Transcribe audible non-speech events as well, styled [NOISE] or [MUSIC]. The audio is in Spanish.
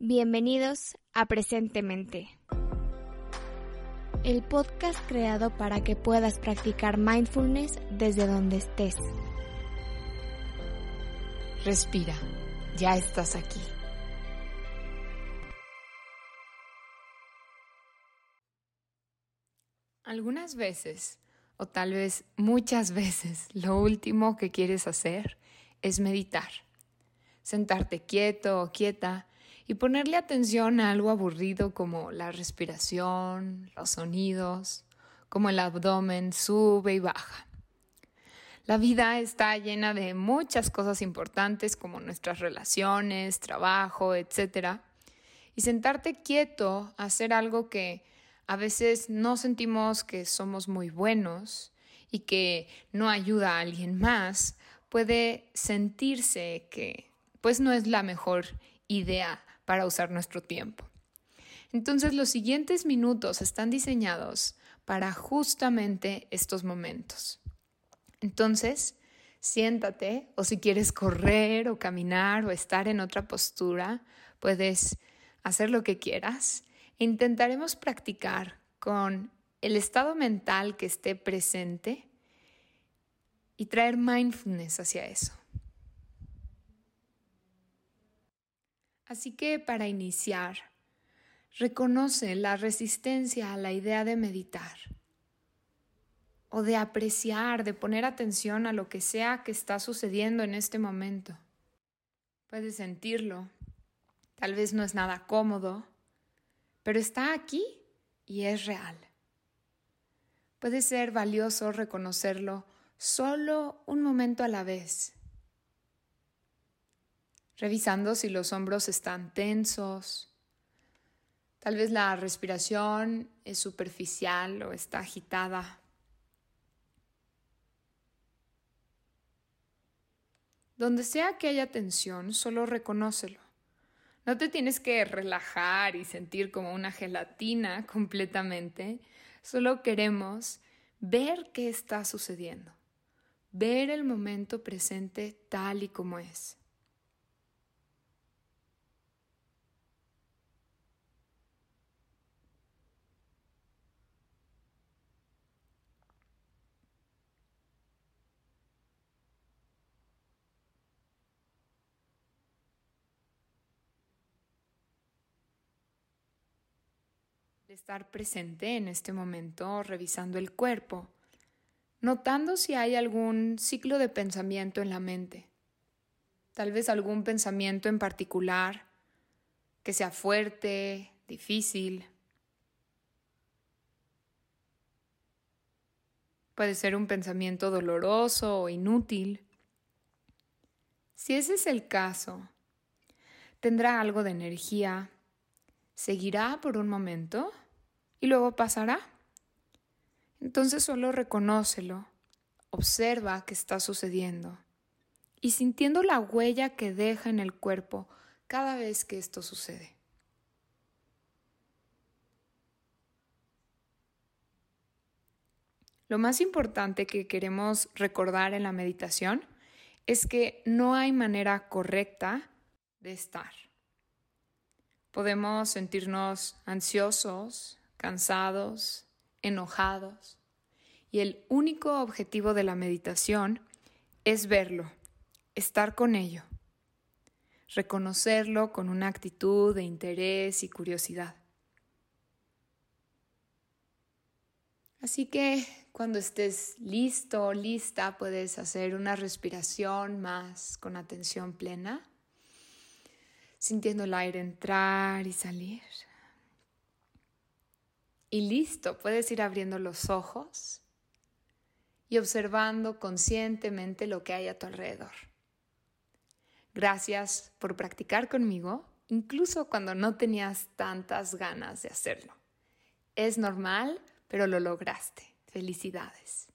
Bienvenidos a Presentemente, el podcast creado para que puedas practicar mindfulness desde donde estés. Respira, ya estás aquí. Algunas veces, o tal vez muchas veces, lo último que quieres hacer es meditar. Sentarte quieto o quieta y ponerle atención a algo aburrido como la respiración, los sonidos, como el abdomen sube y baja. La vida está llena de muchas cosas importantes como nuestras relaciones, trabajo, etc. Y sentarte quieto, hacer algo que a veces no sentimos que somos muy buenos y que no ayuda a alguien más, puede sentirse que pues no es la mejor idea para usar nuestro tiempo. Entonces los siguientes minutos están diseñados para justamente estos momentos. Entonces, siéntate o si quieres correr o caminar o estar en otra postura, puedes hacer lo que quieras. Intentaremos practicar con el estado mental que esté presente y traer mindfulness hacia eso. Así que para iniciar, reconoce la resistencia a la idea de meditar o de apreciar, de poner atención a lo que sea que está sucediendo en este momento. Puedes sentirlo, tal vez no es nada cómodo, pero está aquí y es real. Puede ser valioso reconocerlo solo un momento a la vez revisando si los hombros están tensos. Tal vez la respiración es superficial o está agitada. Donde sea que haya tensión, solo reconócelo. No te tienes que relajar y sentir como una gelatina [LAUGHS] completamente. Solo queremos ver qué está sucediendo. Ver el momento presente tal y como es. Estar presente en este momento, revisando el cuerpo, notando si hay algún ciclo de pensamiento en la mente, tal vez algún pensamiento en particular que sea fuerte, difícil. Puede ser un pensamiento doloroso o inútil. Si ese es el caso, tendrá algo de energía, seguirá por un momento y luego pasará. Entonces solo reconócelo, observa qué está sucediendo y sintiendo la huella que deja en el cuerpo cada vez que esto sucede. Lo más importante que queremos recordar en la meditación es que no hay manera correcta de estar. Podemos sentirnos ansiosos, cansados, enojados. Y el único objetivo de la meditación es verlo, estar con ello, reconocerlo con una actitud de interés y curiosidad. Así que cuando estés listo o lista puedes hacer una respiración más con atención plena sintiendo el aire entrar y salir. Y listo, puedes ir abriendo los ojos y observando conscientemente lo que hay a tu alrededor. Gracias por practicar conmigo, incluso cuando no tenías tantas ganas de hacerlo. Es normal, pero lo lograste. Felicidades.